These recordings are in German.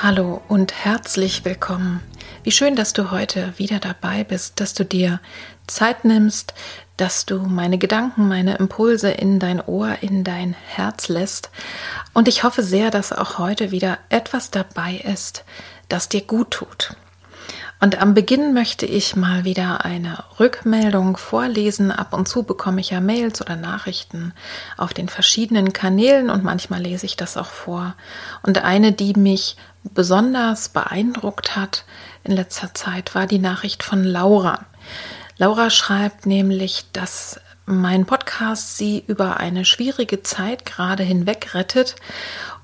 Hallo und herzlich willkommen. Wie schön, dass du heute wieder dabei bist, dass du dir Zeit nimmst, dass du meine Gedanken, meine Impulse in dein Ohr, in dein Herz lässt. Und ich hoffe sehr, dass auch heute wieder etwas dabei ist, das dir gut tut. Und am Beginn möchte ich mal wieder eine Rückmeldung vorlesen. Ab und zu bekomme ich ja Mails oder Nachrichten auf den verschiedenen Kanälen und manchmal lese ich das auch vor. Und eine, die mich besonders beeindruckt hat in letzter Zeit, war die Nachricht von Laura. Laura schreibt nämlich, dass mein Podcast sie über eine schwierige Zeit gerade hinweg rettet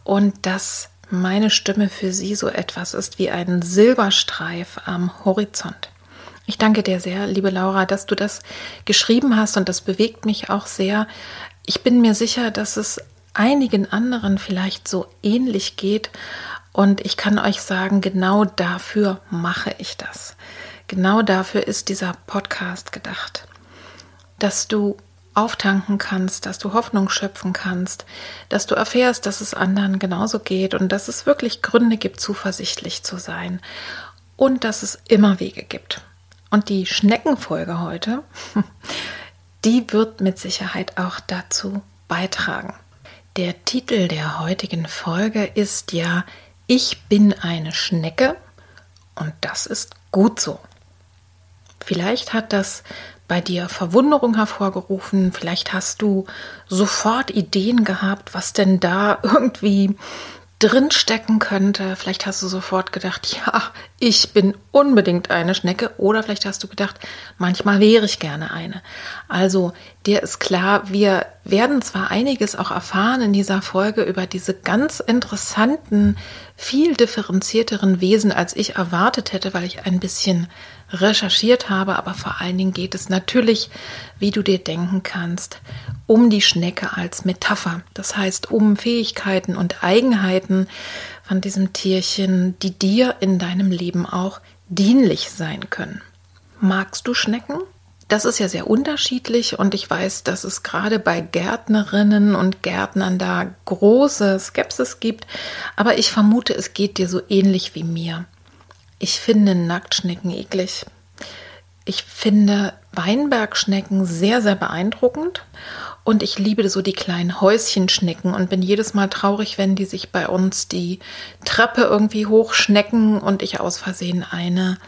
und dass meine Stimme für Sie so etwas ist wie ein Silberstreif am Horizont. Ich danke dir sehr, liebe Laura, dass du das geschrieben hast und das bewegt mich auch sehr. Ich bin mir sicher, dass es einigen anderen vielleicht so ähnlich geht und ich kann euch sagen, genau dafür mache ich das. Genau dafür ist dieser Podcast gedacht, dass du auftanken kannst, dass du Hoffnung schöpfen kannst, dass du erfährst, dass es anderen genauso geht und dass es wirklich Gründe gibt, zuversichtlich zu sein und dass es immer Wege gibt. Und die Schneckenfolge heute, die wird mit Sicherheit auch dazu beitragen. Der Titel der heutigen Folge ist ja Ich bin eine Schnecke und das ist gut so. Vielleicht hat das bei dir Verwunderung hervorgerufen. Vielleicht hast du sofort Ideen gehabt, was denn da irgendwie drinstecken könnte. Vielleicht hast du sofort gedacht, ja, ich bin unbedingt eine Schnecke. Oder vielleicht hast du gedacht, manchmal wäre ich gerne eine. Also dir ist klar, wir werden zwar einiges auch erfahren in dieser Folge über diese ganz interessanten, viel differenzierteren Wesen, als ich erwartet hätte, weil ich ein bisschen recherchiert habe, aber vor allen Dingen geht es natürlich, wie du dir denken kannst, um die Schnecke als Metapher. Das heißt, um Fähigkeiten und Eigenheiten von diesem Tierchen, die dir in deinem Leben auch dienlich sein können. Magst du Schnecken? Das ist ja sehr unterschiedlich und ich weiß, dass es gerade bei Gärtnerinnen und Gärtnern da große Skepsis gibt, aber ich vermute, es geht dir so ähnlich wie mir. Ich finde Nacktschnecken eklig. Ich finde Weinbergschnecken sehr, sehr beeindruckend. Und ich liebe so die kleinen Häuschenschnecken und bin jedes Mal traurig, wenn die sich bei uns die Treppe irgendwie hochschnecken und ich aus Versehen eine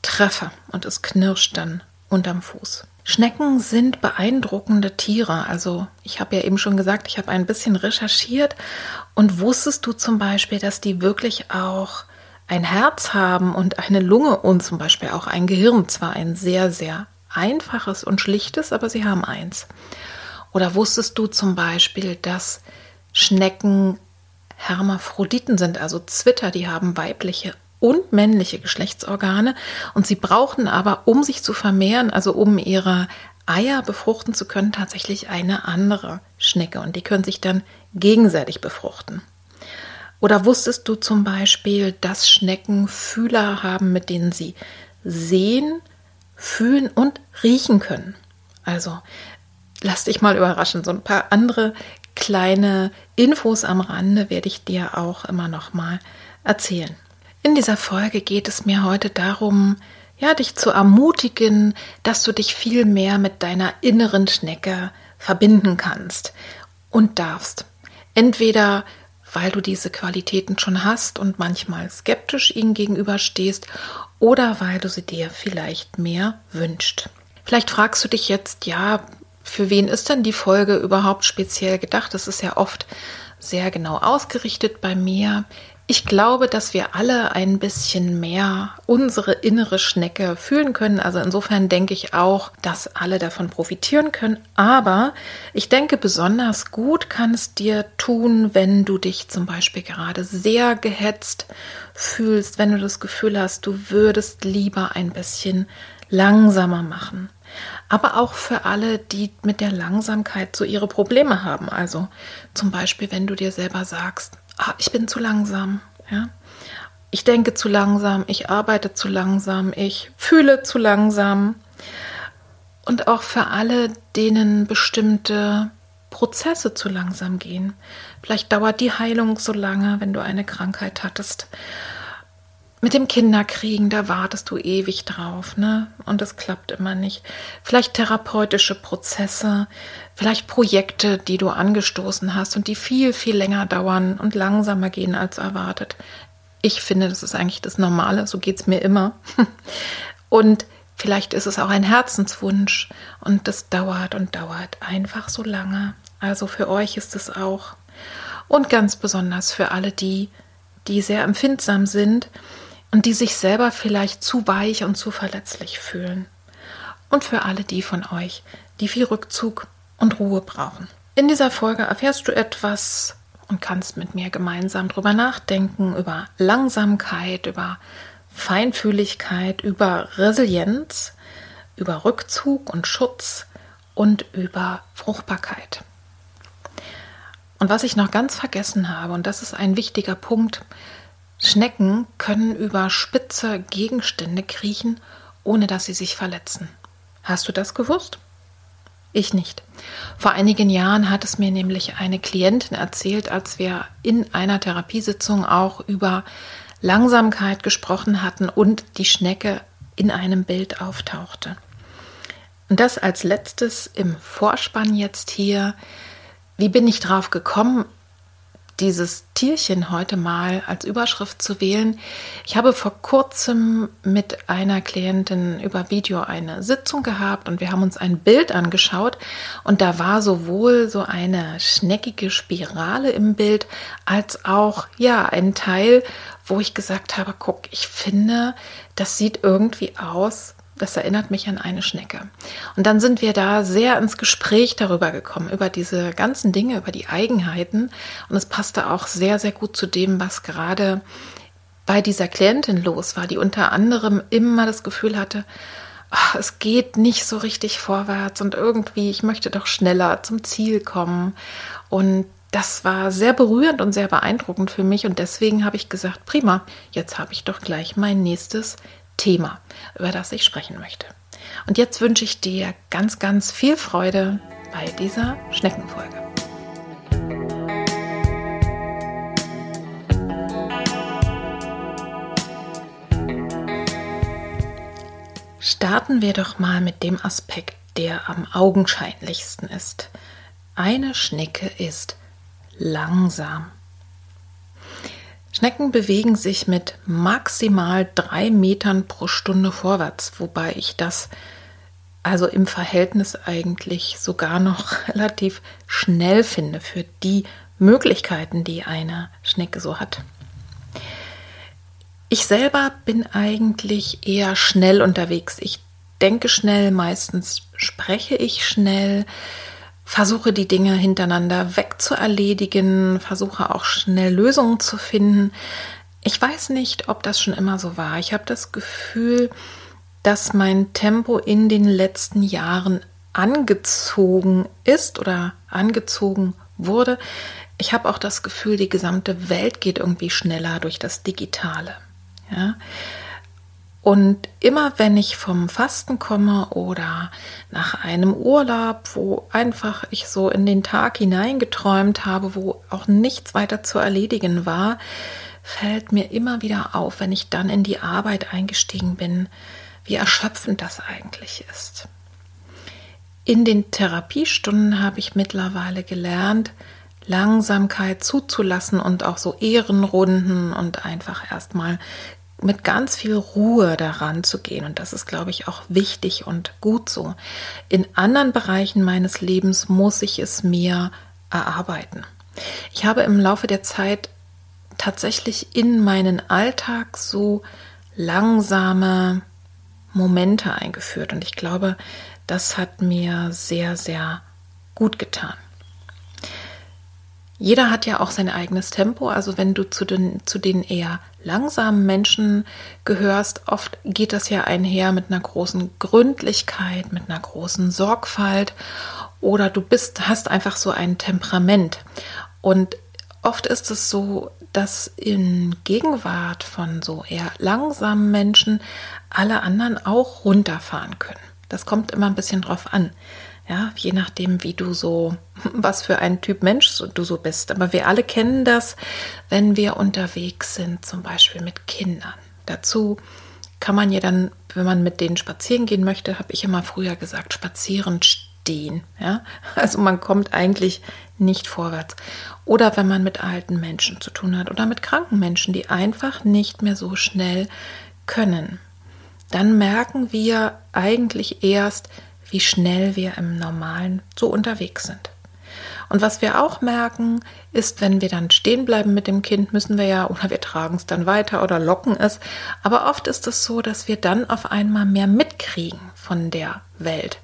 treffe und es knirscht dann unterm Fuß. Schnecken sind beeindruckende Tiere. Also ich habe ja eben schon gesagt, ich habe ein bisschen recherchiert und wusstest du zum Beispiel, dass die wirklich auch ein Herz haben und eine Lunge und zum Beispiel auch ein Gehirn. Zwar ein sehr, sehr einfaches und schlichtes, aber sie haben eins. Oder wusstest du zum Beispiel, dass Schnecken Hermaphroditen sind, also Zwitter, die haben weibliche und männliche Geschlechtsorgane und sie brauchen aber, um sich zu vermehren, also um ihre Eier befruchten zu können, tatsächlich eine andere Schnecke und die können sich dann gegenseitig befruchten. Oder wusstest du zum Beispiel, dass Schnecken Fühler haben, mit denen sie sehen, fühlen und riechen können? Also, lass dich mal überraschen. So ein paar andere kleine Infos am Rande werde ich dir auch immer noch mal erzählen. In dieser Folge geht es mir heute darum, ja, dich zu ermutigen, dass du dich viel mehr mit deiner inneren Schnecke verbinden kannst und darfst. Entweder weil du diese Qualitäten schon hast und manchmal skeptisch ihnen gegenüberstehst oder weil du sie dir vielleicht mehr wünscht. Vielleicht fragst du dich jetzt, ja, für wen ist denn die Folge überhaupt speziell gedacht? Das ist ja oft sehr genau ausgerichtet bei mir. Ich glaube, dass wir alle ein bisschen mehr unsere innere Schnecke fühlen können. Also insofern denke ich auch, dass alle davon profitieren können. Aber ich denke, besonders gut kann es dir tun, wenn du dich zum Beispiel gerade sehr gehetzt fühlst, wenn du das Gefühl hast, du würdest lieber ein bisschen langsamer machen. Aber auch für alle, die mit der Langsamkeit so ihre Probleme haben. Also zum Beispiel, wenn du dir selber sagst, ah, ich bin zu langsam, ja. Ich denke zu langsam, ich arbeite zu langsam, ich fühle zu langsam. Und auch für alle, denen bestimmte Prozesse zu langsam gehen. Vielleicht dauert die Heilung so lange, wenn du eine Krankheit hattest mit dem Kinderkriegen, da wartest du ewig drauf, ne? Und es klappt immer nicht. Vielleicht therapeutische Prozesse, vielleicht Projekte, die du angestoßen hast und die viel, viel länger dauern und langsamer gehen als erwartet. Ich finde, das ist eigentlich das Normale, so geht es mir immer. Und vielleicht ist es auch ein Herzenswunsch und das dauert und dauert einfach so lange. Also für euch ist es auch. Und ganz besonders für alle die, die sehr empfindsam sind und die sich selber vielleicht zu weich und zu verletzlich fühlen. Und für alle die von euch, die viel Rückzug und Ruhe brauchen. In dieser Folge erfährst du etwas und kannst mit mir gemeinsam darüber nachdenken, über Langsamkeit, über Feinfühligkeit, über Resilienz, über Rückzug und Schutz und über Fruchtbarkeit. Und was ich noch ganz vergessen habe, und das ist ein wichtiger Punkt, Schnecken können über spitze Gegenstände kriechen, ohne dass sie sich verletzen. Hast du das gewusst? Ich nicht. Vor einigen Jahren hat es mir nämlich eine Klientin erzählt, als wir in einer Therapiesitzung auch über Langsamkeit gesprochen hatten und die Schnecke in einem Bild auftauchte. Und das als letztes im Vorspann jetzt hier. Wie bin ich drauf gekommen? Dieses Tierchen heute mal als Überschrift zu wählen. Ich habe vor kurzem mit einer Klientin über Video eine Sitzung gehabt und wir haben uns ein Bild angeschaut und da war sowohl so eine schneckige Spirale im Bild als auch ja ein Teil, wo ich gesagt habe, guck, ich finde, das sieht irgendwie aus das erinnert mich an eine Schnecke. Und dann sind wir da sehr ins Gespräch darüber gekommen, über diese ganzen Dinge, über die Eigenheiten. Und es passte auch sehr, sehr gut zu dem, was gerade bei dieser Klientin los war, die unter anderem immer das Gefühl hatte, ach, es geht nicht so richtig vorwärts und irgendwie, ich möchte doch schneller zum Ziel kommen. Und das war sehr berührend und sehr beeindruckend für mich und deswegen habe ich gesagt, prima, jetzt habe ich doch gleich mein nächstes Thema, über das ich sprechen möchte. Und jetzt wünsche ich dir ganz, ganz viel Freude bei dieser Schneckenfolge. Starten wir doch mal mit dem Aspekt, der am augenscheinlichsten ist. Eine Schnecke ist langsam. Schnecken bewegen sich mit maximal drei Metern pro Stunde vorwärts, wobei ich das also im Verhältnis eigentlich sogar noch relativ schnell finde für die Möglichkeiten, die eine Schnecke so hat. Ich selber bin eigentlich eher schnell unterwegs. Ich denke schnell, meistens spreche ich schnell versuche die Dinge hintereinander wegzuerledigen, versuche auch schnell Lösungen zu finden. Ich weiß nicht, ob das schon immer so war. Ich habe das Gefühl, dass mein Tempo in den letzten Jahren angezogen ist oder angezogen wurde. Ich habe auch das Gefühl, die gesamte Welt geht irgendwie schneller durch das Digitale. Ja? Und immer wenn ich vom Fasten komme oder nach einem Urlaub, wo einfach ich so in den Tag hineingeträumt habe, wo auch nichts weiter zu erledigen war, fällt mir immer wieder auf, wenn ich dann in die Arbeit eingestiegen bin, wie erschöpfend das eigentlich ist. In den Therapiestunden habe ich mittlerweile gelernt, Langsamkeit zuzulassen und auch so Ehrenrunden und einfach erstmal mit ganz viel Ruhe daran zu gehen. Und das ist, glaube ich, auch wichtig und gut so. In anderen Bereichen meines Lebens muss ich es mir erarbeiten. Ich habe im Laufe der Zeit tatsächlich in meinen Alltag so langsame Momente eingeführt. Und ich glaube, das hat mir sehr, sehr gut getan. Jeder hat ja auch sein eigenes Tempo. Also wenn du zu den, zu den eher langsamen Menschen gehörst, oft geht das ja einher mit einer großen Gründlichkeit, mit einer großen Sorgfalt oder du bist, hast einfach so ein Temperament. Und oft ist es so, dass in Gegenwart von so eher langsamen Menschen alle anderen auch runterfahren können. Das kommt immer ein bisschen drauf an. Ja, je nachdem, wie du so, was für ein Typ Mensch du so bist. Aber wir alle kennen das, wenn wir unterwegs sind, zum Beispiel mit Kindern. Dazu kann man ja dann, wenn man mit denen spazieren gehen möchte, habe ich immer früher gesagt, spazieren stehen. Ja, also man kommt eigentlich nicht vorwärts. Oder wenn man mit alten Menschen zu tun hat oder mit kranken Menschen, die einfach nicht mehr so schnell können. Dann merken wir eigentlich erst, wie schnell wir im Normalen so unterwegs sind. Und was wir auch merken, ist, wenn wir dann stehen bleiben mit dem Kind, müssen wir ja, oder wir tragen es dann weiter oder locken es. Aber oft ist es so, dass wir dann auf einmal mehr mitkriegen von der Welt.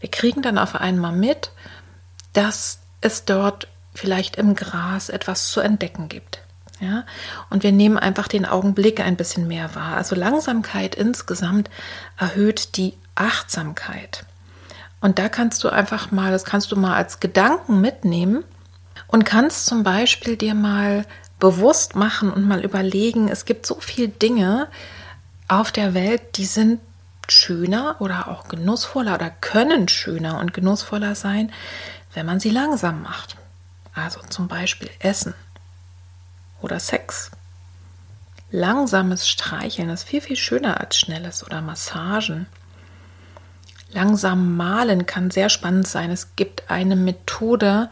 Wir kriegen dann auf einmal mit, dass es dort vielleicht im Gras etwas zu entdecken gibt. Ja, und wir nehmen einfach den Augenblick ein bisschen mehr wahr. Also Langsamkeit insgesamt erhöht die Achtsamkeit. Und da kannst du einfach mal, das kannst du mal als Gedanken mitnehmen und kannst zum Beispiel dir mal bewusst machen und mal überlegen, es gibt so viele Dinge auf der Welt, die sind schöner oder auch genussvoller oder können schöner und genussvoller sein, wenn man sie langsam macht. Also zum Beispiel Essen oder Sex. Langsames Streicheln ist viel, viel schöner als schnelles oder Massagen. Langsam malen kann sehr spannend sein. Es gibt eine Methode,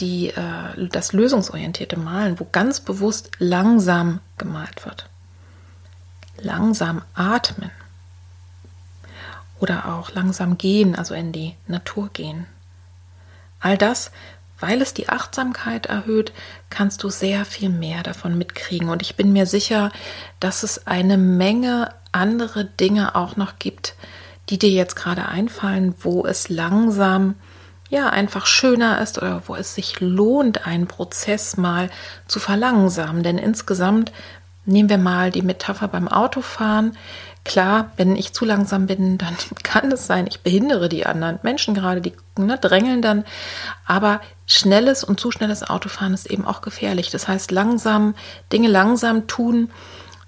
die äh, das lösungsorientierte Malen, wo ganz bewusst langsam gemalt wird. Langsam atmen oder auch langsam gehen, also in die Natur gehen. All das, weil es die Achtsamkeit erhöht, kannst du sehr viel mehr davon mitkriegen. Und ich bin mir sicher, dass es eine Menge andere Dinge auch noch gibt, die dir jetzt gerade einfallen, wo es langsam ja einfach schöner ist oder wo es sich lohnt, einen Prozess mal zu verlangsamen. Denn insgesamt nehmen wir mal die Metapher beim Autofahren. Klar, wenn ich zu langsam bin, dann kann es sein, ich behindere die anderen Menschen gerade, die ne, drängeln dann. Aber schnelles und zu schnelles Autofahren ist eben auch gefährlich. Das heißt, langsam, Dinge langsam tun,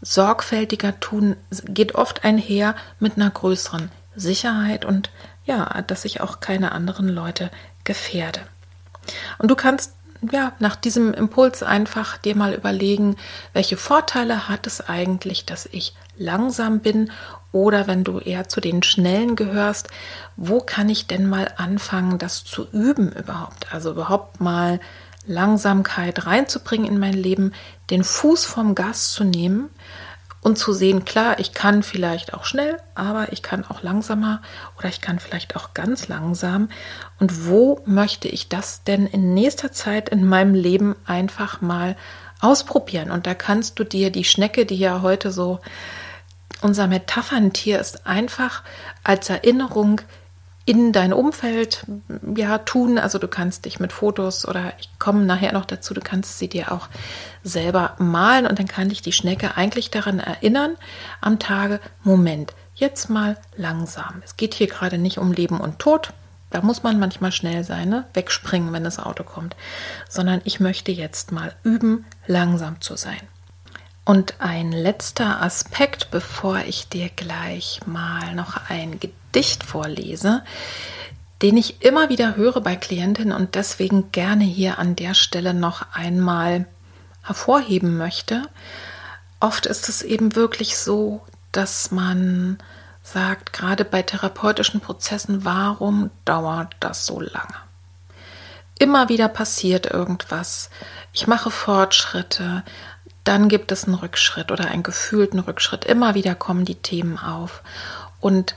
sorgfältiger tun, geht oft einher mit einer größeren Sicherheit und ja, dass ich auch keine anderen Leute gefährde. Und du kannst ja nach diesem Impuls einfach dir mal überlegen, welche Vorteile hat es eigentlich, dass ich langsam bin oder wenn du eher zu den Schnellen gehörst, wo kann ich denn mal anfangen, das zu üben überhaupt? Also überhaupt mal Langsamkeit reinzubringen in mein Leben, den Fuß vom Gas zu nehmen, und zu sehen, klar, ich kann vielleicht auch schnell, aber ich kann auch langsamer oder ich kann vielleicht auch ganz langsam. Und wo möchte ich das denn in nächster Zeit in meinem Leben einfach mal ausprobieren? Und da kannst du dir die Schnecke, die ja heute so unser Metapherntier ist, einfach als Erinnerung in dein Umfeld ja tun. Also du kannst dich mit Fotos oder ich komme nachher noch dazu, du kannst sie dir auch selber malen und dann kann dich die Schnecke eigentlich daran erinnern am Tage, Moment, jetzt mal langsam. Es geht hier gerade nicht um Leben und Tod. Da muss man manchmal schnell sein, ne? wegspringen, wenn das Auto kommt, sondern ich möchte jetzt mal üben, langsam zu sein. Und ein letzter Aspekt, bevor ich dir gleich mal noch ein Gedicht vorlese, den ich immer wieder höre bei Klientinnen und deswegen gerne hier an der Stelle noch einmal hervorheben möchte. Oft ist es eben wirklich so, dass man sagt, gerade bei therapeutischen Prozessen, warum dauert das so lange? immer wieder passiert irgendwas. Ich mache Fortschritte, dann gibt es einen Rückschritt oder einen gefühlten Rückschritt. Immer wieder kommen die Themen auf. Und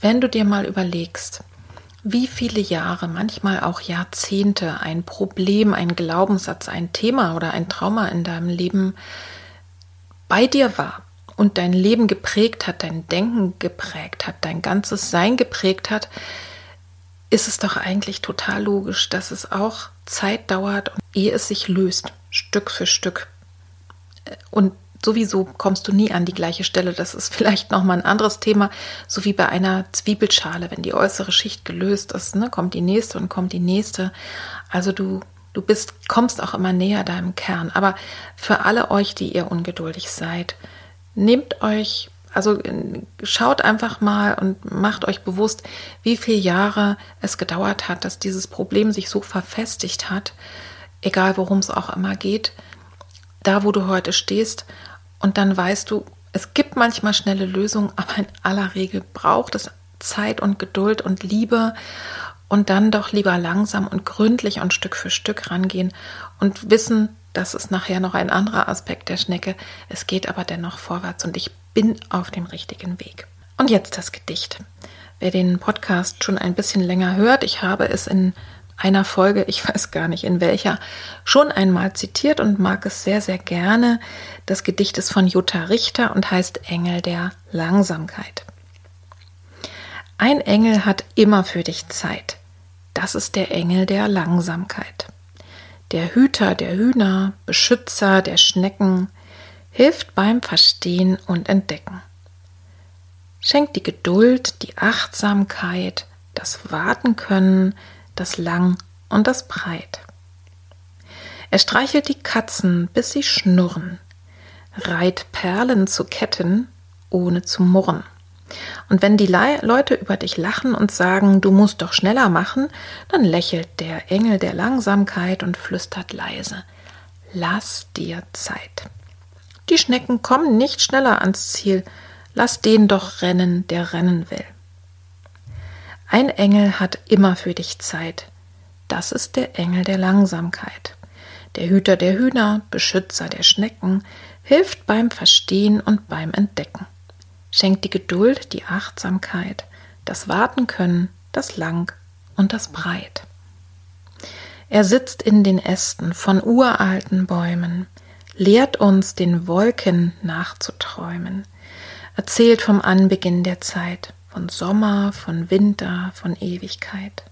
wenn du dir mal überlegst, wie viele Jahre, manchmal auch Jahrzehnte ein Problem, ein Glaubenssatz, ein Thema oder ein Trauma in deinem Leben bei dir war und dein Leben geprägt hat, dein Denken geprägt hat, dein ganzes Sein geprägt hat, ist es doch eigentlich total logisch, dass es auch Zeit dauert, ehe es sich löst, Stück für Stück. Und sowieso kommst du nie an die gleiche Stelle. Das ist vielleicht nochmal ein anderes Thema, so wie bei einer Zwiebelschale. Wenn die äußere Schicht gelöst ist, ne, kommt die nächste und kommt die nächste. Also du, du bist, kommst auch immer näher deinem Kern. Aber für alle euch, die ihr ungeduldig seid, nehmt euch, also schaut einfach mal und macht euch bewusst, wie viele Jahre es gedauert hat, dass dieses Problem sich so verfestigt hat, egal worum es auch immer geht, da wo du heute stehst und dann weißt du, es gibt manchmal schnelle Lösungen, aber in aller Regel braucht es Zeit und Geduld und Liebe und dann doch lieber langsam und gründlich und Stück für Stück rangehen und wissen, das ist nachher noch ein anderer Aspekt der Schnecke. Es geht aber dennoch vorwärts und ich bin auf dem richtigen Weg. Und jetzt das Gedicht. Wer den Podcast schon ein bisschen länger hört, ich habe es in einer Folge, ich weiß gar nicht in welcher, schon einmal zitiert und mag es sehr, sehr gerne. Das Gedicht ist von Jutta Richter und heißt Engel der Langsamkeit. Ein Engel hat immer für dich Zeit. Das ist der Engel der Langsamkeit. Der Hüter der Hühner, Beschützer der Schnecken, hilft beim Verstehen und Entdecken. Schenkt die Geduld, die Achtsamkeit, das Warten können, das Lang und das Breit. Er streichelt die Katzen, bis sie schnurren, reiht Perlen zu Ketten, ohne zu murren. Und wenn die Le Leute über dich lachen und sagen, du musst doch schneller machen, dann lächelt der Engel der Langsamkeit und flüstert leise, lass dir Zeit. Die Schnecken kommen nicht schneller ans Ziel, lass den doch rennen, der rennen will. Ein Engel hat immer für dich Zeit. Das ist der Engel der Langsamkeit. Der Hüter der Hühner, Beschützer der Schnecken, hilft beim Verstehen und beim Entdecken. Schenkt die Geduld, die Achtsamkeit, das Warten können, das Lang und das Breit. Er sitzt in den Ästen von uralten Bäumen, lehrt uns den Wolken nachzuträumen, erzählt vom Anbeginn der Zeit, von Sommer, von Winter, von Ewigkeit.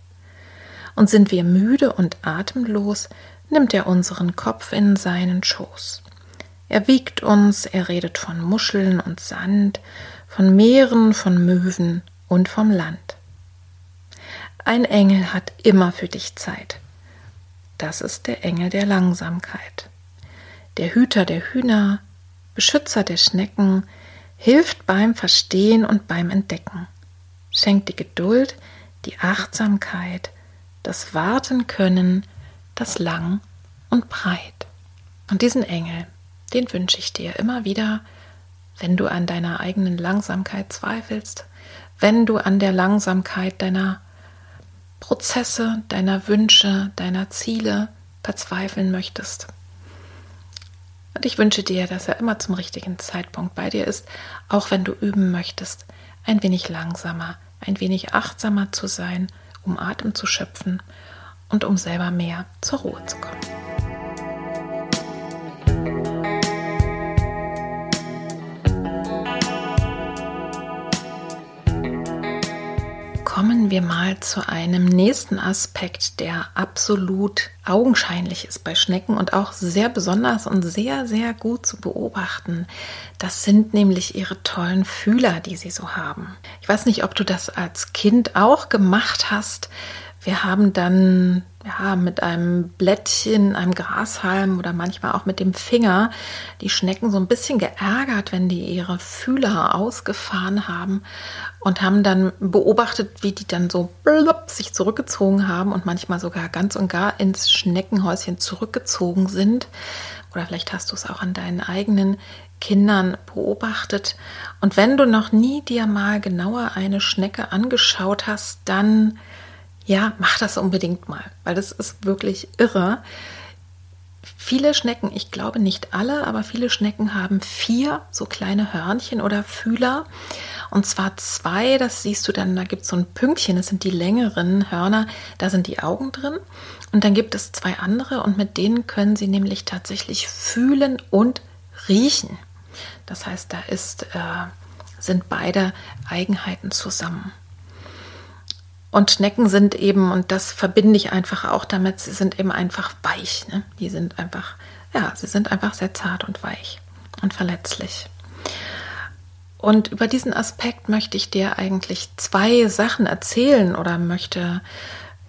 Und sind wir müde und atemlos, nimmt er unseren Kopf in seinen Schoß. Er wiegt uns, er redet von Muscheln und Sand, von Meeren, von Möwen und vom Land. Ein Engel hat immer für dich Zeit. Das ist der Engel der Langsamkeit. Der Hüter der Hühner, Beschützer der Schnecken, hilft beim Verstehen und beim Entdecken, schenkt die Geduld, die Achtsamkeit, das Warten können, das Lang und Breit. Und diesen Engel, den wünsche ich dir immer wieder, wenn du an deiner eigenen Langsamkeit zweifelst, wenn du an der Langsamkeit deiner Prozesse, deiner Wünsche, deiner Ziele verzweifeln möchtest. Und ich wünsche dir, dass er immer zum richtigen Zeitpunkt bei dir ist, auch wenn du üben möchtest, ein wenig langsamer, ein wenig achtsamer zu sein, um Atem zu schöpfen und um selber mehr zur Ruhe zu kommen. Kommen wir mal zu einem nächsten Aspekt, der absolut augenscheinlich ist bei Schnecken und auch sehr besonders und sehr, sehr gut zu beobachten. Das sind nämlich ihre tollen Fühler, die sie so haben. Ich weiß nicht, ob du das als Kind auch gemacht hast. Wir haben dann ja, mit einem Blättchen, einem Grashalm oder manchmal auch mit dem Finger die Schnecken so ein bisschen geärgert, wenn die ihre Fühler ausgefahren haben und haben dann beobachtet, wie die dann so blub, sich zurückgezogen haben und manchmal sogar ganz und gar ins Schneckenhäuschen zurückgezogen sind. Oder vielleicht hast du es auch an deinen eigenen Kindern beobachtet. Und wenn du noch nie dir mal genauer eine Schnecke angeschaut hast, dann Ja, mach das unbedingt mal, weil das ist wirklich irre. Viele Schnecken, ich glaube nicht alle, aber viele Schnecken haben vier so kleine Hörnchen oder Fühler. Und zwar zwei, das siehst du dann, da gibt es so ein Pünktchen, das sind die längeren Hörner, da sind die Augen drin. Und dann gibt es zwei andere und mit denen können sie nämlich tatsächlich fühlen und riechen. Das heißt, da ist, äh, sind beide Eigenheiten zusammen. Und Schnecken sind eben, und das verbinde ich einfach auch damit, sie sind eben einfach weich. Ne? Die sind einfach, ja, sie sind einfach sehr zart und weich und verletzlich. Und über diesen Aspekt möchte ich dir eigentlich zwei Sachen erzählen oder möchte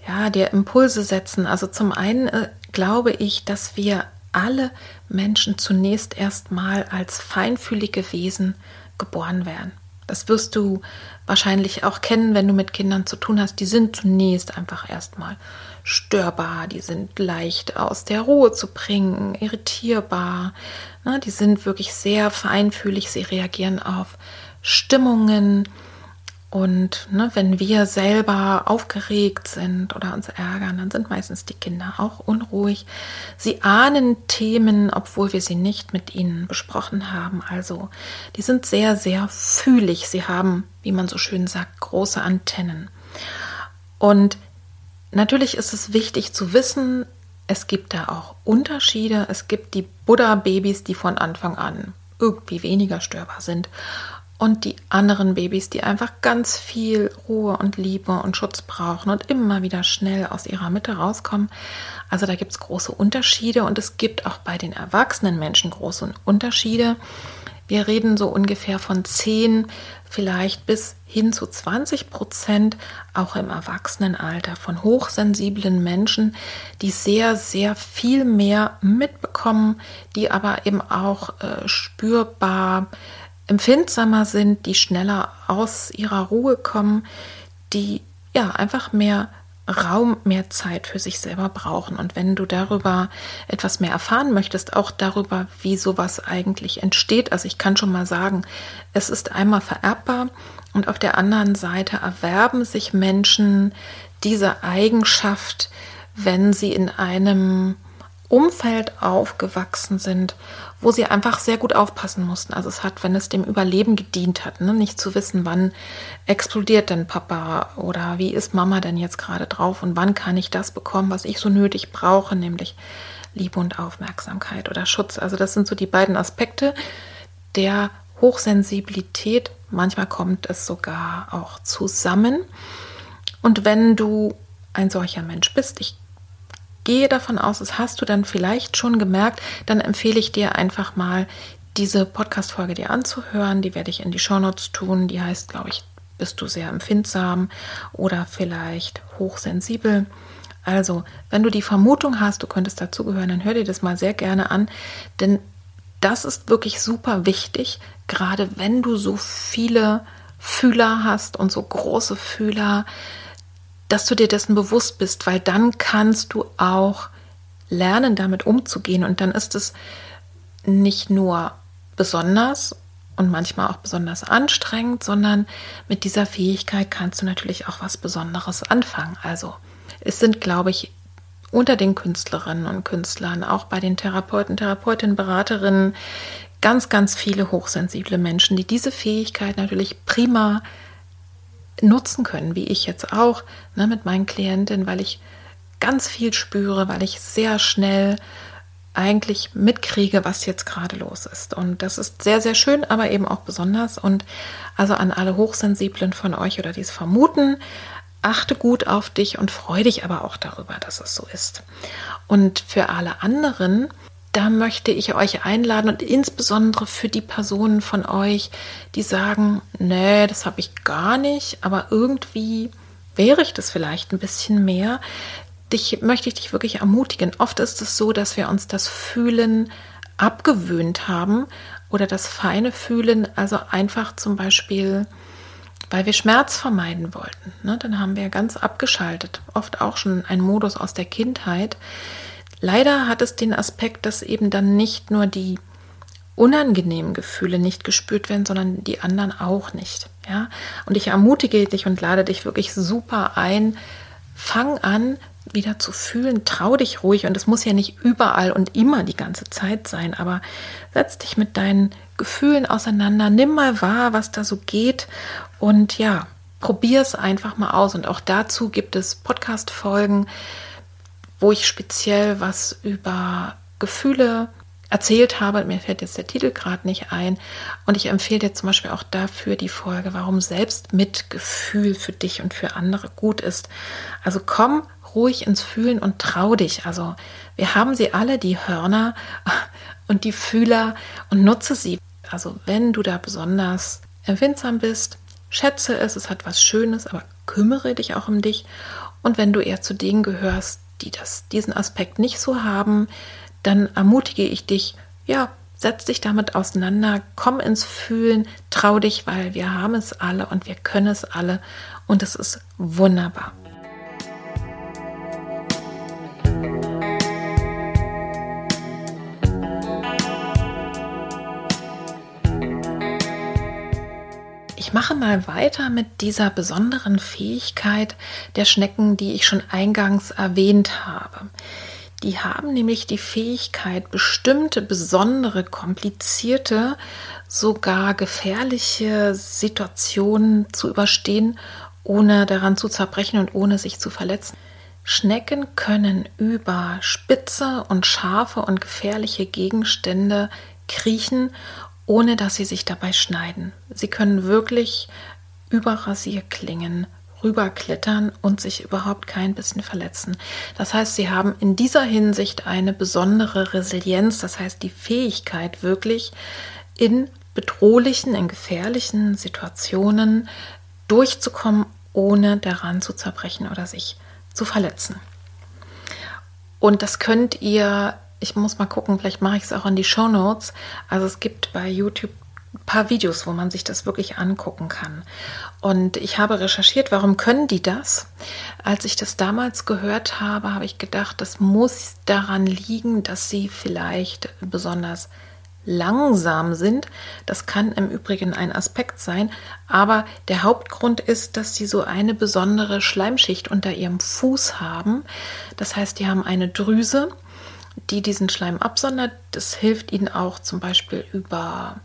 ja dir Impulse setzen. Also zum einen äh, glaube ich, dass wir alle Menschen zunächst erstmal als feinfühlige Wesen geboren werden. Das wirst du wahrscheinlich auch kennen, wenn du mit Kindern zu tun hast. Die sind zunächst einfach erstmal störbar, die sind leicht aus der Ruhe zu bringen, irritierbar. Ne, die sind wirklich sehr feinfühlig, sie reagieren auf Stimmungen, und ne, wenn wir selber aufgeregt sind oder uns ärgern, dann sind meistens die Kinder auch unruhig. Sie ahnen Themen, obwohl wir sie nicht mit ihnen besprochen haben. Also die sind sehr, sehr fühlig. Sie haben, wie man so schön sagt, große Antennen. Und natürlich ist es wichtig zu wissen, es gibt da auch Unterschiede. Es gibt die Buddha-Babys, die von Anfang an irgendwie weniger störbar sind und die anderen Babys, die einfach ganz viel Ruhe und Liebe und Schutz brauchen und immer wieder schnell aus ihrer Mitte rauskommen. Also da gibt es große Unterschiede und es gibt auch bei den erwachsenen Menschen große Unterschiede. Wir reden so ungefähr von 10, vielleicht bis hin zu 20 Prozent, auch im Erwachsenenalter, von hochsensiblen Menschen, die sehr, sehr viel mehr mitbekommen, die aber eben auch äh, spürbar empfindsamer sind, die schneller aus ihrer Ruhe kommen, die ja einfach mehr Raum, mehr Zeit für sich selber brauchen. Und wenn du darüber etwas mehr erfahren möchtest, auch darüber, wie sowas eigentlich entsteht, also ich kann schon mal sagen, es ist einmal vererbbar und auf der anderen Seite erwerben sich Menschen diese Eigenschaft, wenn sie in einem Umfeld aufgewachsen sind, wo sie einfach sehr gut aufpassen mussten. Also es hat, wenn es dem Überleben gedient hat, ne? nicht zu wissen, wann explodiert denn Papa oder wie ist Mama denn jetzt gerade drauf und wann kann ich das bekommen, was ich so nötig brauche, nämlich Liebe und Aufmerksamkeit oder Schutz. Also das sind so die beiden Aspekte der Hochsensibilität. Manchmal kommt es sogar auch zusammen. Und wenn du ein solcher Mensch bist, ich gehe davon aus, das hast du dann vielleicht schon gemerkt, dann empfehle ich dir einfach mal diese Podcast-Folge dir anzuhören. Die werde ich in die Shownotes tun. Die heißt, glaube ich, bist du sehr empfindsam oder vielleicht hochsensibel. Also, wenn du die Vermutung hast, du könntest dazugehören, dann hör dir das mal sehr gerne an, denn das ist wirklich super wichtig, gerade wenn du so viele Fühler hast und so große Fühler, dass du dir dessen bewusst bist, weil dann kannst du auch lernen, damit umzugehen. Und dann ist es nicht nur besonders und manchmal auch besonders anstrengend, sondern mit dieser Fähigkeit kannst du natürlich auch was Besonderes anfangen. Also es sind, glaube ich, unter den Künstlerinnen und Künstlern, auch bei den Therapeuten, Therapeutinnen, Beraterinnen, ganz, ganz viele hochsensible Menschen, die diese Fähigkeit natürlich prima nutzen können, wie ich jetzt auch ne, mit meinen Klientinnen, weil ich ganz viel spüre, weil ich sehr schnell eigentlich mitkriege, was jetzt gerade los ist. Und das ist sehr, sehr schön, aber eben auch besonders. Und also an alle Hochsensiblen von euch oder die es vermuten, achte gut auf dich und freue dich aber auch darüber, dass es so ist. Und für alle anderen, da möchte ich euch einladen und insbesondere für die Personen von euch, die sagen, nee, das habe ich gar nicht, aber irgendwie wäre ich das vielleicht ein bisschen mehr. Dich möchte ich dich wirklich ermutigen. Oft ist es so, dass wir uns das Fühlen abgewöhnt haben oder das feine Fühlen, also einfach zum Beispiel, weil wir Schmerz vermeiden wollten. Ne? Dann haben wir ganz abgeschaltet, oft auch schon ein Modus aus der Kindheit Leider hat es den Aspekt, dass eben dann nicht nur die unangenehmen Gefühle nicht gespürt werden, sondern die anderen auch nicht. Ja? Und ich ermutige dich und lade dich wirklich super ein, fang an, wieder zu fühlen, trau dich ruhig und es muss ja nicht überall und immer die ganze Zeit sein, aber setz dich mit deinen Gefühlen auseinander, nimm mal wahr, was da so geht und ja, probier es einfach mal aus und auch dazu gibt es Podcast Folgen, wo ich speziell was über Gefühle erzählt habe. Mir fällt jetzt der Titel gerade nicht ein. Und ich empfehle dir zum Beispiel auch dafür die Folge, warum Selbstmitgefühl für dich und für andere gut ist. Also komm ruhig ins Fühlen und trau dich. Also wir haben sie alle, die Hörner und die Fühler und nutze sie. Also wenn du da besonders empfindsam bist, schätze es, es hat was Schönes, aber kümmere dich auch um dich. Und wenn du eher zu denen gehörst, die das, diesen Aspekt nicht so haben, dann ermutige ich dich, ja, setz dich damit auseinander, komm ins Fühlen, trau dich, weil wir haben es alle und wir können es alle und es ist wunderbar. Ich mache mal weiter mit dieser besonderen Fähigkeit der Schnecken, die ich schon eingangs erwähnt habe. Die haben nämlich die Fähigkeit, bestimmte besondere, komplizierte, sogar gefährliche Situationen zu überstehen, ohne daran zu zerbrechen und ohne sich zu verletzen. Schnecken können über spitze und scharfe und gefährliche Gegenstände kriechen ohne dass sie sich dabei schneiden. Sie können wirklich über Rasierklingen rüberklettern und sich überhaupt kein bisschen verletzen. Das heißt, sie haben in dieser Hinsicht eine besondere Resilienz, das heißt die Fähigkeit wirklich in bedrohlichen, in gefährlichen Situationen durchzukommen, ohne daran zu zerbrechen oder sich zu verletzen. Und das könnt ihr ich muss mal gucken, vielleicht mache ich es auch in die Show Notes. Also es gibt bei YouTube ein paar Videos, wo man sich das wirklich angucken kann. Und ich habe recherchiert, warum können die das? Als ich das damals gehört habe, habe ich gedacht, das muss daran liegen, dass sie vielleicht besonders langsam sind. Das kann im Übrigen ein Aspekt sein, aber der Hauptgrund ist, dass sie so eine besondere Schleimschicht unter ihrem Fuß haben. Das heißt, die haben eine Drüse, die diesen Schleim absondert. Das hilft ihnen auch zum Beispiel über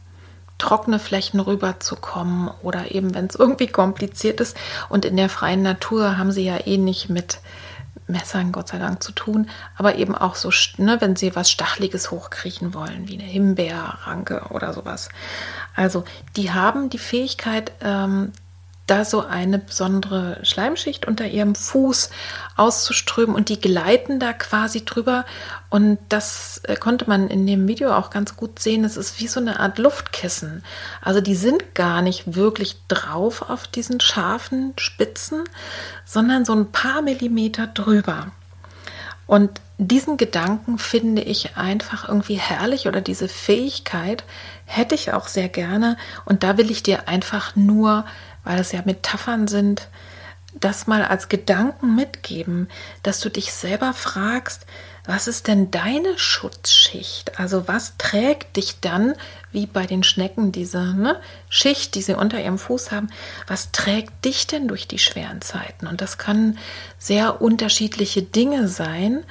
trockene Flächen rüberzukommen oder eben wenn es irgendwie kompliziert ist. Und in der freien Natur haben sie ja eh nicht mit Messern, Gott sei Dank, zu tun, aber eben auch so, ne, wenn sie was Stachliges hochkriechen wollen, wie eine Himbeerranke oder sowas. Also die haben die Fähigkeit, ähm, da so eine besondere Schleimschicht unter ihrem Fuß auszuströmen und die gleiten da quasi drüber. Und das äh, konnte man in dem Video auch ganz gut sehen. Es ist wie so eine Art Luftkissen. Also die sind gar nicht wirklich drauf auf diesen scharfen Spitzen, sondern so ein paar Millimeter drüber. Und diesen Gedanken finde ich einfach irgendwie herrlich oder diese Fähigkeit hätte ich auch sehr gerne. Und da will ich dir einfach nur weil es ja Metaphern sind, das mal als Gedanken mitgeben, dass du dich selber fragst, was ist denn deine Schutzschicht? Also was trägt dich dann, wie bei den Schnecken, diese ne, Schicht, die sie unter ihrem Fuß haben, was trägt dich denn durch die schweren Zeiten? Und das können sehr unterschiedliche Dinge sein,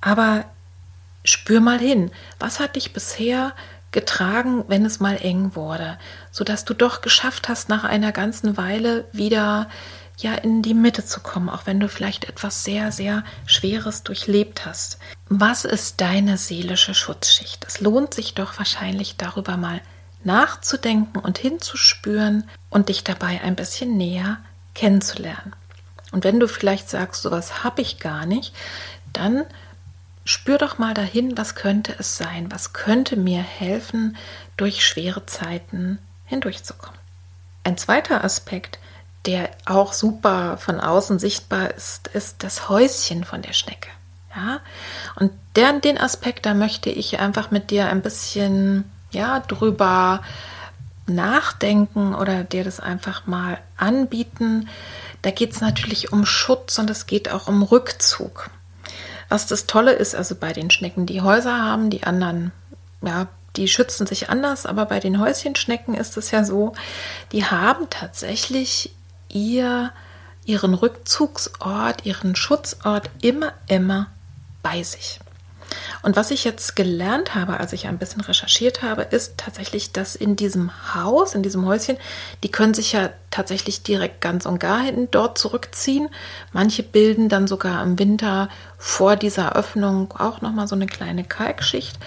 aber spür mal hin, was hat dich bisher getragen, wenn es mal eng wurde, sodass du doch geschafft hast, nach einer ganzen Weile wieder ja in die Mitte zu kommen, auch wenn du vielleicht etwas sehr, sehr Schweres durchlebt hast. Was ist deine seelische Schutzschicht? Es lohnt sich doch wahrscheinlich darüber mal nachzudenken und hinzuspüren und dich dabei ein bisschen näher kennenzulernen. Und wenn du vielleicht sagst, sowas habe ich gar nicht, dann Spür doch mal dahin, was könnte es sein, was könnte mir helfen, durch schwere Zeiten hindurchzukommen. Ein zweiter Aspekt, der auch super von außen sichtbar ist, ist das Häuschen von der Schnecke. Ja, und der, den Aspekt, da möchte ich einfach mit dir ein bisschen ja, drüber nachdenken oder dir das einfach mal anbieten. Da geht es natürlich um Schutz und es geht auch um Rückzug. Was das Tolle ist, also bei den Schnecken, die Häuser haben, die anderen, ja, die schützen sich anders, aber bei den Häuschenschnecken ist es ja so, die haben tatsächlich ihr, ihren Rückzugsort, ihren Schutzort immer, immer bei sich. Und was ich jetzt gelernt habe, als ich ein bisschen recherchiert habe, ist tatsächlich, dass in diesem Haus, in diesem Häuschen, die können sich ja tatsächlich direkt ganz und gar hin dort zurückziehen. Manche bilden dann sogar im Winter vor dieser Öffnung auch nochmal so eine kleine Kalkschicht.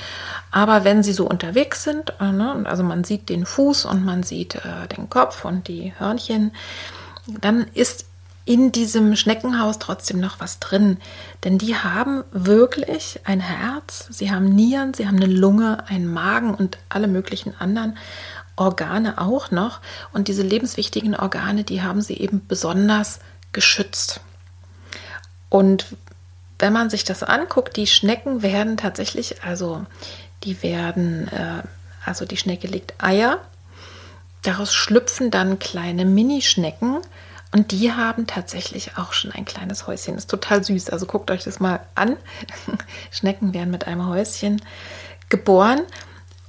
Aber wenn sie so unterwegs sind, äh, ne, also man sieht den Fuß und man sieht äh, den Kopf und die Hörnchen, dann ist in diesem Schneckenhaus trotzdem noch was drin. Denn die haben wirklich ein Herz, sie haben Nieren, sie haben eine Lunge, einen Magen und alle möglichen anderen Organe auch noch. Und diese lebenswichtigen Organe, die haben sie eben besonders geschützt. Und wenn man sich das anguckt, die Schnecken werden tatsächlich, also die werden, äh, also die Schnecke legt Eier, daraus schlüpfen dann kleine Minischnecken und die haben tatsächlich auch schon ein kleines Häuschen. Ist total süß. Also guckt euch das mal an. Schnecken werden mit einem Häuschen geboren.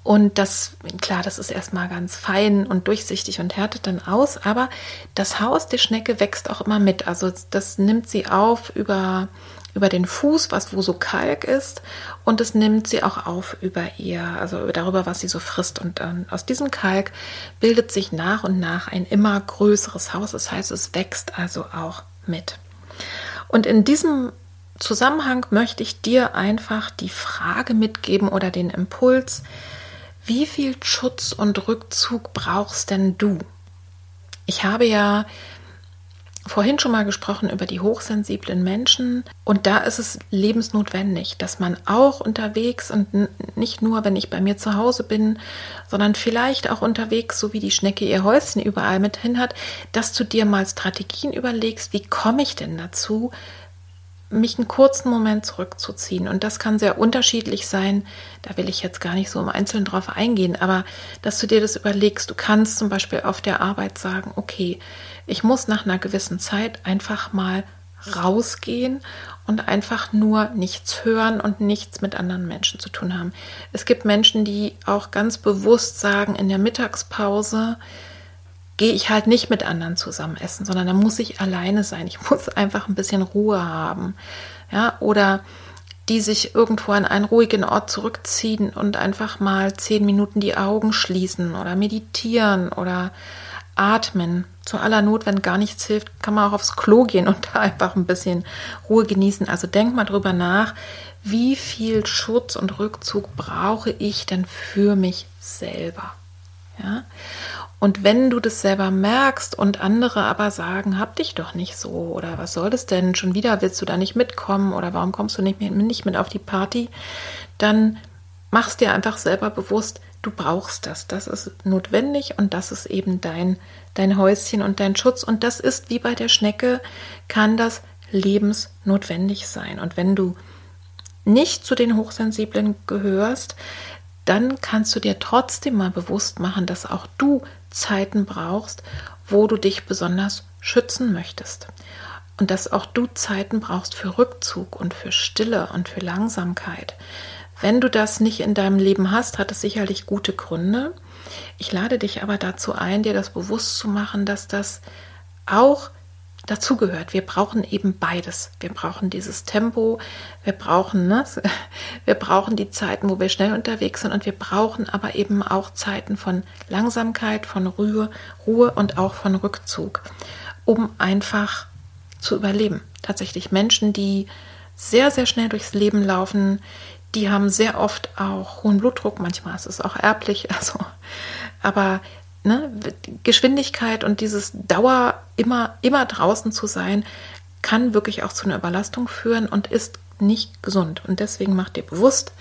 Und das, klar, das ist erstmal ganz fein und durchsichtig und härtet dann aus, aber das Haus der Schnecke wächst auch immer mit. Also das nimmt sie auf über über den Fuß, was wo so Kalk ist, und es nimmt sie auch auf über ihr, also darüber, was sie so frisst. Und ähm, aus diesem Kalk bildet sich nach und nach ein immer größeres Haus. Das heißt, es wächst also auch mit. Und in diesem Zusammenhang möchte ich dir einfach die Frage mitgeben oder den Impuls, wie viel Schutz und Rückzug brauchst denn du? Ich habe ja vorhin schon mal gesprochen über die hochsensiblen Menschen. Und da ist es lebensnotwendig, dass man auch unterwegs und nicht nur, wenn ich bei mir zu Hause bin, sondern vielleicht auch unterwegs, so wie die Schnecke ihr Häuschen überall mit hin hat, dass du dir mal Strategien überlegst, wie komme ich denn dazu, mich einen kurzen Moment zurückzuziehen. Und das kann sehr unterschiedlich sein. Da will ich jetzt gar nicht so im Einzelnen drauf eingehen, aber dass du dir das überlegst. Du kannst zum Beispiel auf der Arbeit sagen, okay, ich muss nach einer gewissen Zeit einfach mal rausgehen und einfach nur nichts hören und nichts mit anderen Menschen zu tun haben. Es gibt Menschen, die auch ganz bewusst sagen, in der Mittagspause, gehe ich halt nicht mit anderen zusammen essen, sondern da muss ich alleine sein. Ich muss einfach ein bisschen Ruhe haben. Ja, oder die sich irgendwo an einen ruhigen Ort zurückziehen und einfach mal zehn Minuten die Augen schließen oder meditieren oder atmen. Zu aller Not, wenn gar nichts hilft, kann man auch aufs Klo gehen und da einfach ein bisschen Ruhe genießen. Also denk mal drüber nach, wie viel Schutz und Rückzug brauche ich denn für mich selber? Ja? Und wenn du das selber merkst und andere aber sagen, hab dich doch nicht so oder was soll das denn? Schon wieder willst du da nicht mitkommen oder warum kommst du nicht mit, nicht mit auf die Party? Dann machst dir einfach selber bewusst, du brauchst das. Das ist notwendig und das ist eben dein, dein Häuschen und dein Schutz. Und das ist wie bei der Schnecke, kann das lebensnotwendig sein. Und wenn du nicht zu den Hochsensiblen gehörst, dann kannst du dir trotzdem mal bewusst machen, dass auch du Zeiten brauchst, wo du dich besonders schützen möchtest. Und dass auch du Zeiten brauchst für Rückzug und für Stille und für Langsamkeit. Wenn du das nicht in deinem Leben hast, hat es sicherlich gute Gründe. Ich lade dich aber dazu ein, dir das bewusst zu machen, dass das auch dazugehört. Wir brauchen eben beides. Wir brauchen dieses Tempo, wir brauchen, ne, wir brauchen die Zeiten, wo wir schnell unterwegs sind und wir brauchen aber eben auch Zeiten von Langsamkeit, von Ruhe, Ruhe und auch von Rückzug, um einfach zu überleben. Tatsächlich Menschen, die sehr, sehr schnell durchs Leben laufen, die haben sehr oft auch hohen Blutdruck, manchmal ist es auch erblich, also, aber ne, Geschwindigkeit und dieses Dauer immer, immer draußen zu sein, kann wirklich auch zu einer Überlastung führen und ist nicht gesund. Und deswegen mach dir bewusst,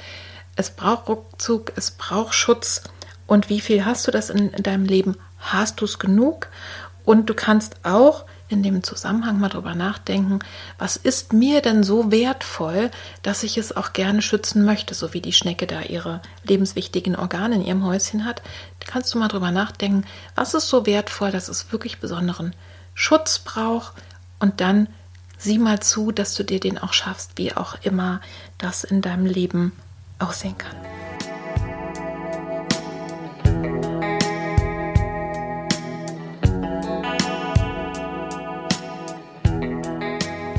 es braucht Rückzug, es braucht Schutz. Und wie viel hast du das in, in deinem Leben? Hast du es genug? Und du kannst auch in dem Zusammenhang mal drüber nachdenken, was ist mir denn so wertvoll, dass ich es auch gerne schützen möchte, so wie die Schnecke da ihre lebenswichtigen Organe in ihrem Häuschen hat. Kannst du mal drüber nachdenken, was ist so wertvoll, dass es wirklich besonderen Schutz braucht und dann sieh mal zu, dass du dir den auch schaffst, wie auch immer das in deinem Leben aussehen kann.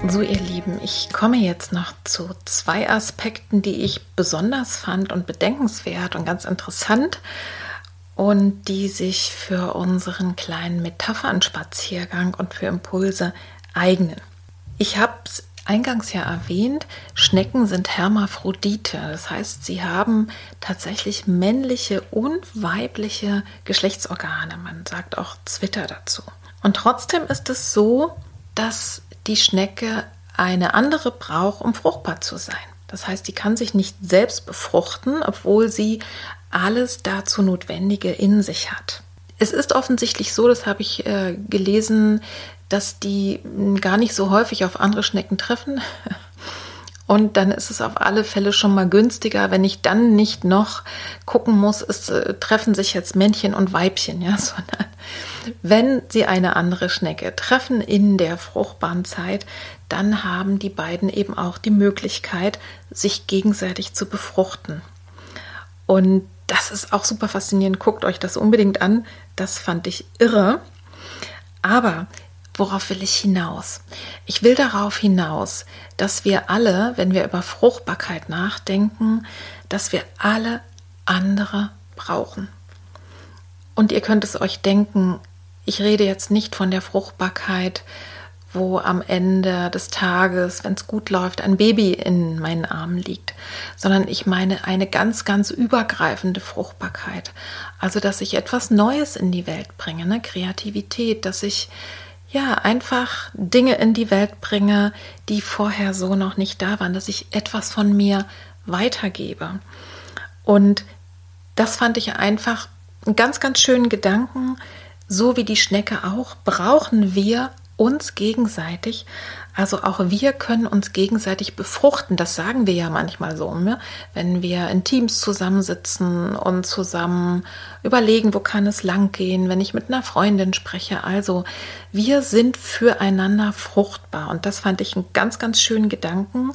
So, ihr Lieben, ich komme jetzt noch zu zwei Aspekten, die ich besonders fand und bedenkenswert und ganz interessant und die sich für unseren kleinen Metaphernspaziergang und für Impulse eignen. Ich habe es eingangs ja erwähnt, Schnecken sind Hermaphrodite. Das heißt, sie haben tatsächlich männliche und weibliche Geschlechtsorgane. Man sagt auch Zwitter dazu. Und trotzdem ist es so, dass die Schnecke eine andere braucht, um fruchtbar zu sein. Das heißt, die kann sich nicht selbst befruchten, obwohl sie alles dazu Notwendige in sich hat. Es ist offensichtlich so, das habe ich äh, gelesen, dass die gar nicht so häufig auf andere Schnecken treffen. Und dann ist es auf alle Fälle schon mal günstiger, wenn ich dann nicht noch gucken muss, es äh, treffen sich jetzt Männchen und Weibchen, ja, sondern wenn sie eine andere Schnecke treffen in der fruchtbaren Zeit, dann haben die beiden eben auch die Möglichkeit, sich gegenseitig zu befruchten. Und das ist auch super faszinierend. Guckt euch das unbedingt an. Das fand ich irre. Aber Worauf will ich hinaus? Ich will darauf hinaus, dass wir alle, wenn wir über Fruchtbarkeit nachdenken, dass wir alle andere brauchen. Und ihr könnt es euch denken, ich rede jetzt nicht von der Fruchtbarkeit, wo am Ende des Tages, wenn es gut läuft, ein Baby in meinen Armen liegt, sondern ich meine eine ganz, ganz übergreifende Fruchtbarkeit. Also, dass ich etwas Neues in die Welt bringe, ne? Kreativität, dass ich ja, einfach Dinge in die Welt bringe, die vorher so noch nicht da waren, dass ich etwas von mir weitergebe. Und das fand ich einfach einen ganz, ganz schönen Gedanken. So wie die Schnecke auch, brauchen wir uns gegenseitig. Also auch wir können uns gegenseitig befruchten. Das sagen wir ja manchmal so, ne? wenn wir in Teams zusammensitzen und zusammen überlegen, wo kann es langgehen, wenn ich mit einer Freundin spreche. Also wir sind füreinander fruchtbar. Und das fand ich einen ganz, ganz schönen Gedanken.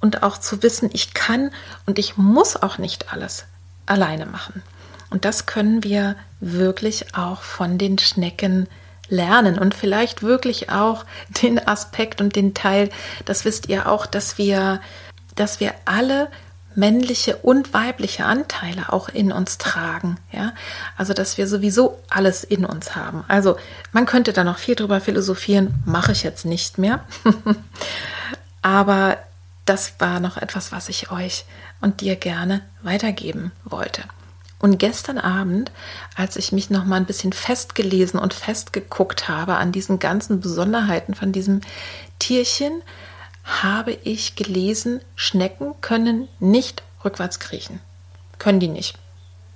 Und auch zu wissen, ich kann und ich muss auch nicht alles alleine machen. Und das können wir wirklich auch von den Schnecken lernen und vielleicht wirklich auch den Aspekt und den Teil, das wisst ihr auch, dass wir, dass wir alle männliche und weibliche Anteile auch in uns tragen, ja? Also, dass wir sowieso alles in uns haben. Also, man könnte da noch viel drüber philosophieren, mache ich jetzt nicht mehr. Aber das war noch etwas, was ich euch und dir gerne weitergeben wollte. Und gestern Abend, als ich mich noch mal ein bisschen festgelesen und festgeguckt habe an diesen ganzen Besonderheiten von diesem Tierchen, habe ich gelesen, Schnecken können nicht rückwärts kriechen. Können die nicht.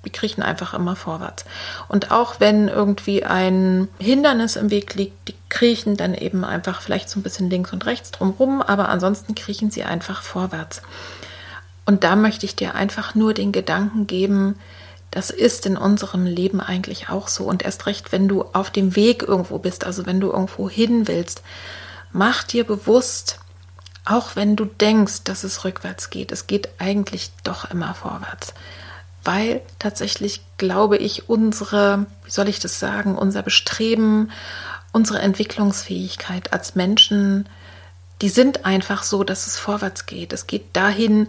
Die kriechen einfach immer vorwärts. Und auch wenn irgendwie ein Hindernis im Weg liegt, die kriechen dann eben einfach vielleicht so ein bisschen links und rechts drumherum, aber ansonsten kriechen sie einfach vorwärts. Und da möchte ich dir einfach nur den Gedanken geben, das ist in unserem Leben eigentlich auch so. Und erst recht, wenn du auf dem Weg irgendwo bist, also wenn du irgendwo hin willst, mach dir bewusst, auch wenn du denkst, dass es rückwärts geht, es geht eigentlich doch immer vorwärts. Weil tatsächlich glaube ich, unsere, wie soll ich das sagen, unser Bestreben, unsere Entwicklungsfähigkeit als Menschen, die sind einfach so, dass es vorwärts geht. Es geht dahin,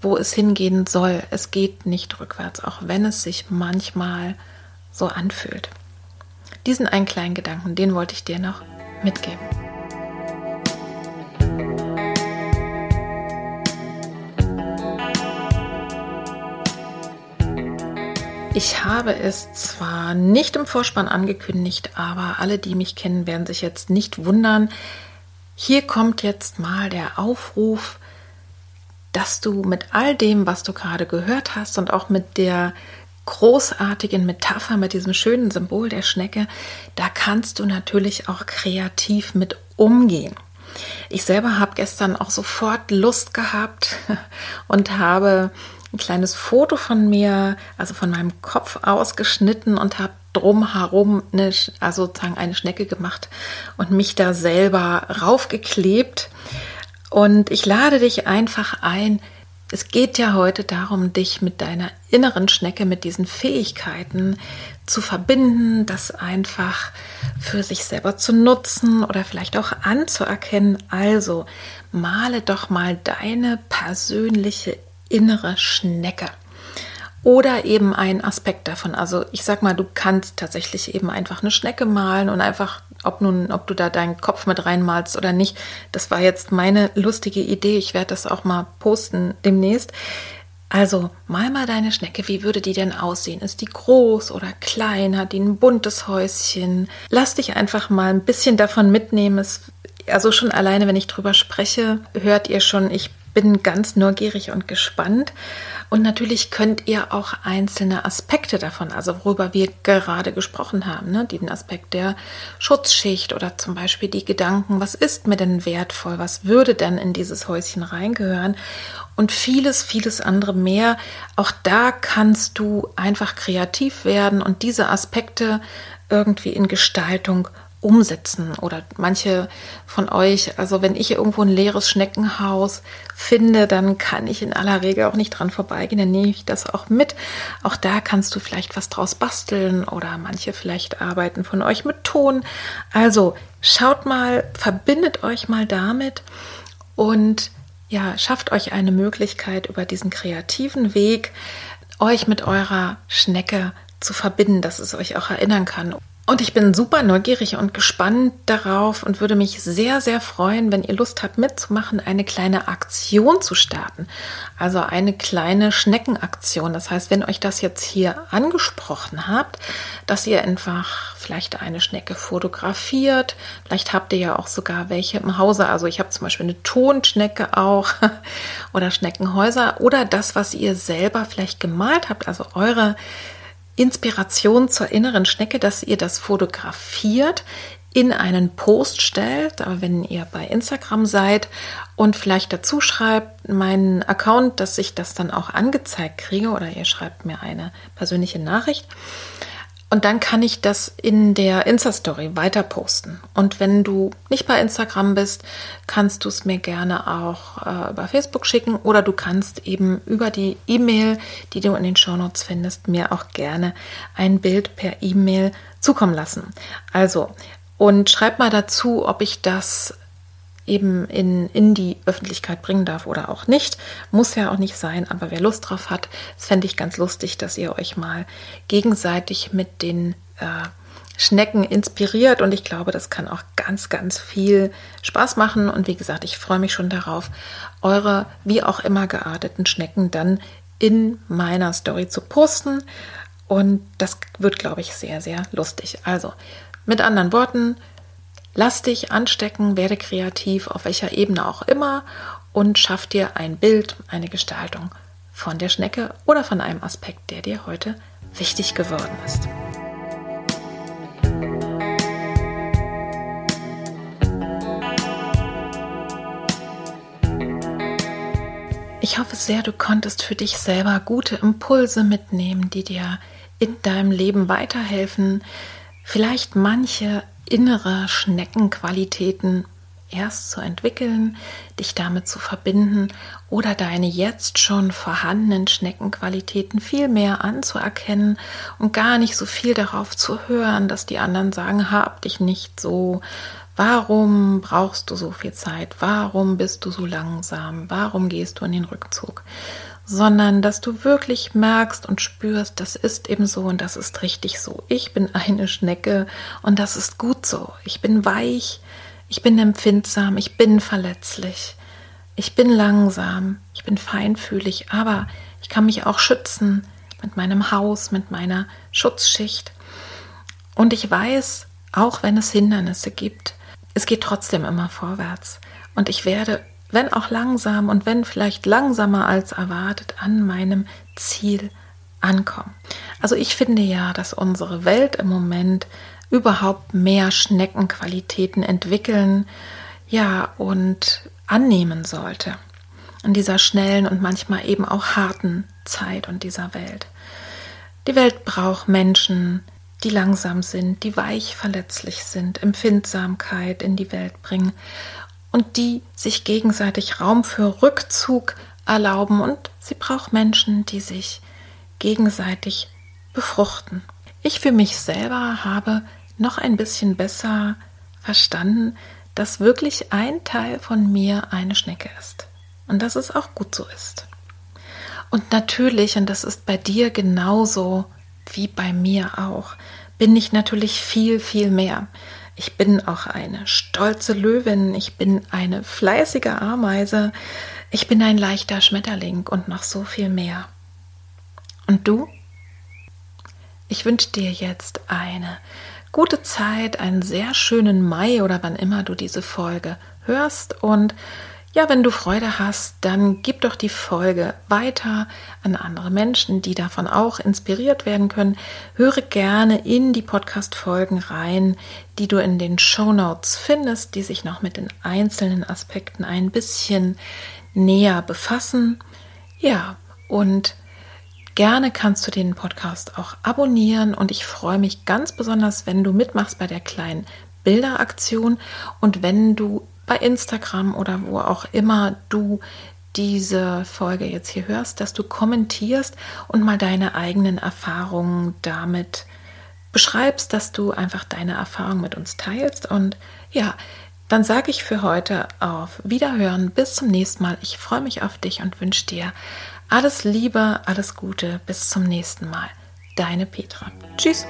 wo es hingehen soll. Es geht nicht rückwärts, auch wenn es sich manchmal so anfühlt. Diesen einen kleinen Gedanken, den wollte ich dir noch mitgeben. Ich habe es zwar nicht im Vorspann angekündigt, aber alle, die mich kennen, werden sich jetzt nicht wundern. Hier kommt jetzt mal der Aufruf, dass du mit all dem, was du gerade gehört hast und auch mit der großartigen Metapher, mit diesem schönen Symbol der Schnecke, da kannst du natürlich auch kreativ mit umgehen. Ich selber habe gestern auch sofort Lust gehabt und habe ein kleines Foto von mir, also von meinem Kopf ausgeschnitten und habe drumherum eine, also sozusagen eine Schnecke gemacht und mich da selber raufgeklebt. Und ich lade dich einfach ein, es geht ja heute darum, dich mit deiner inneren Schnecke, mit diesen Fähigkeiten zu verbinden, das einfach für sich selber zu nutzen oder vielleicht auch anzuerkennen. Also male doch mal deine persönliche innere Schnecke oder eben ein Aspekt davon. Also ich sag mal, du kannst tatsächlich eben einfach eine Schnecke malen und einfach, ob nun, ob du da deinen Kopf mit reinmalst oder nicht, das war jetzt meine lustige Idee. Ich werde das auch mal posten demnächst. Also mal mal deine Schnecke, wie würde die denn aussehen? Ist die groß oder klein? Hat die ein buntes Häuschen? Lass dich einfach mal ein bisschen davon mitnehmen. Es, also schon alleine, wenn ich drüber spreche, hört ihr schon, ich bin ganz neugierig und gespannt. Und natürlich könnt ihr auch einzelne Aspekte davon, also worüber wir gerade gesprochen haben, ne, den Aspekt der Schutzschicht oder zum Beispiel die Gedanken, was ist mir denn wertvoll, was würde denn in dieses Häuschen reingehören und vieles, vieles andere mehr. Auch da kannst du einfach kreativ werden und diese Aspekte irgendwie in Gestaltung umsetzen oder manche von euch, also wenn ich irgendwo ein leeres Schneckenhaus finde, dann kann ich in aller Regel auch nicht dran vorbeigehen, dann nehme ich das auch mit. Auch da kannst du vielleicht was draus basteln oder manche vielleicht arbeiten von euch mit Ton. Also schaut mal, verbindet euch mal damit und ja, schafft euch eine Möglichkeit über diesen kreativen Weg, euch mit eurer Schnecke zu verbinden, dass es euch auch erinnern kann. Und ich bin super neugierig und gespannt darauf und würde mich sehr, sehr freuen, wenn ihr Lust habt mitzumachen, eine kleine Aktion zu starten. Also eine kleine Schneckenaktion. Das heißt, wenn euch das jetzt hier angesprochen habt, dass ihr einfach vielleicht eine Schnecke fotografiert. Vielleicht habt ihr ja auch sogar welche im Hause. Also ich habe zum Beispiel eine Tonschnecke auch oder Schneckenhäuser oder das, was ihr selber vielleicht gemalt habt. Also eure Inspiration zur inneren Schnecke, dass ihr das fotografiert, in einen Post stellt, aber wenn ihr bei Instagram seid und vielleicht dazu schreibt, meinen Account, dass ich das dann auch angezeigt kriege oder ihr schreibt mir eine persönliche Nachricht und dann kann ich das in der Insta-Story weiter posten. Und wenn du nicht bei Instagram bist, kannst du es mir gerne auch äh, über Facebook schicken oder du kannst eben über die E-Mail, die du in den Shownotes findest, mir auch gerne ein Bild per E-Mail zukommen lassen. Also, und schreib mal dazu, ob ich das eben in, in die Öffentlichkeit bringen darf oder auch nicht. Muss ja auch nicht sein, aber wer Lust drauf hat, das fände ich ganz lustig, dass ihr euch mal gegenseitig mit den äh, Schnecken inspiriert und ich glaube, das kann auch ganz, ganz viel Spaß machen. Und wie gesagt, ich freue mich schon darauf, eure wie auch immer gearteten Schnecken dann in meiner Story zu posten. Und das wird, glaube ich, sehr, sehr lustig. Also, mit anderen Worten, Lass dich anstecken, werde kreativ, auf welcher Ebene auch immer und schaff dir ein Bild, eine Gestaltung von der Schnecke oder von einem Aspekt, der dir heute wichtig geworden ist. Ich hoffe sehr, du konntest für dich selber gute Impulse mitnehmen, die dir in deinem Leben weiterhelfen, vielleicht manche innere Schneckenqualitäten erst zu entwickeln, dich damit zu verbinden oder deine jetzt schon vorhandenen Schneckenqualitäten viel mehr anzuerkennen und gar nicht so viel darauf zu hören, dass die anderen sagen, hab dich nicht so, warum brauchst du so viel Zeit, warum bist du so langsam, warum gehst du in den Rückzug, sondern dass du wirklich merkst und spürst, das ist eben so und das ist richtig so. Ich bin eine Schnecke und das ist gut so. Ich bin weich, ich bin empfindsam, ich bin verletzlich, ich bin langsam, ich bin feinfühlig, aber ich kann mich auch schützen mit meinem Haus, mit meiner Schutzschicht. Und ich weiß, auch wenn es Hindernisse gibt, es geht trotzdem immer vorwärts. Und ich werde wenn auch langsam und wenn vielleicht langsamer als erwartet, an meinem Ziel ankommen. Also ich finde ja, dass unsere Welt im Moment überhaupt mehr Schneckenqualitäten entwickeln, ja, und annehmen sollte. In dieser schnellen und manchmal eben auch harten Zeit und dieser Welt. Die Welt braucht Menschen, die langsam sind, die weich verletzlich sind, Empfindsamkeit in die Welt bringen und die sich gegenseitig Raum für Rückzug, erlauben und sie braucht Menschen, die sich gegenseitig befruchten. Ich für mich selber habe noch ein bisschen besser verstanden, dass wirklich ein Teil von mir eine Schnecke ist und dass es auch gut so ist. Und natürlich, und das ist bei dir genauso wie bei mir auch, bin ich natürlich viel, viel mehr. Ich bin auch eine stolze Löwin, ich bin eine fleißige Ameise, ich bin ein leichter Schmetterling und noch so viel mehr. Und du? Ich wünsche dir jetzt eine gute Zeit, einen sehr schönen Mai oder wann immer du diese Folge hörst und ja, wenn du Freude hast, dann gib doch die Folge weiter an andere Menschen, die davon auch inspiriert werden können. Höre gerne in die Podcast-Folgen rein, die du in den Show Notes findest, die sich noch mit den einzelnen Aspekten ein bisschen näher befassen. Ja, und gerne kannst du den Podcast auch abonnieren und ich freue mich ganz besonders, wenn du mitmachst bei der kleinen Bilderaktion und wenn du bei Instagram oder wo auch immer du diese Folge jetzt hier hörst, dass du kommentierst und mal deine eigenen Erfahrungen damit beschreibst, dass du einfach deine Erfahrungen mit uns teilst. Und ja, dann sage ich für heute auf Wiederhören. Bis zum nächsten Mal. Ich freue mich auf dich und wünsche dir alles Liebe, alles Gute. Bis zum nächsten Mal. Deine Petra. Tschüss.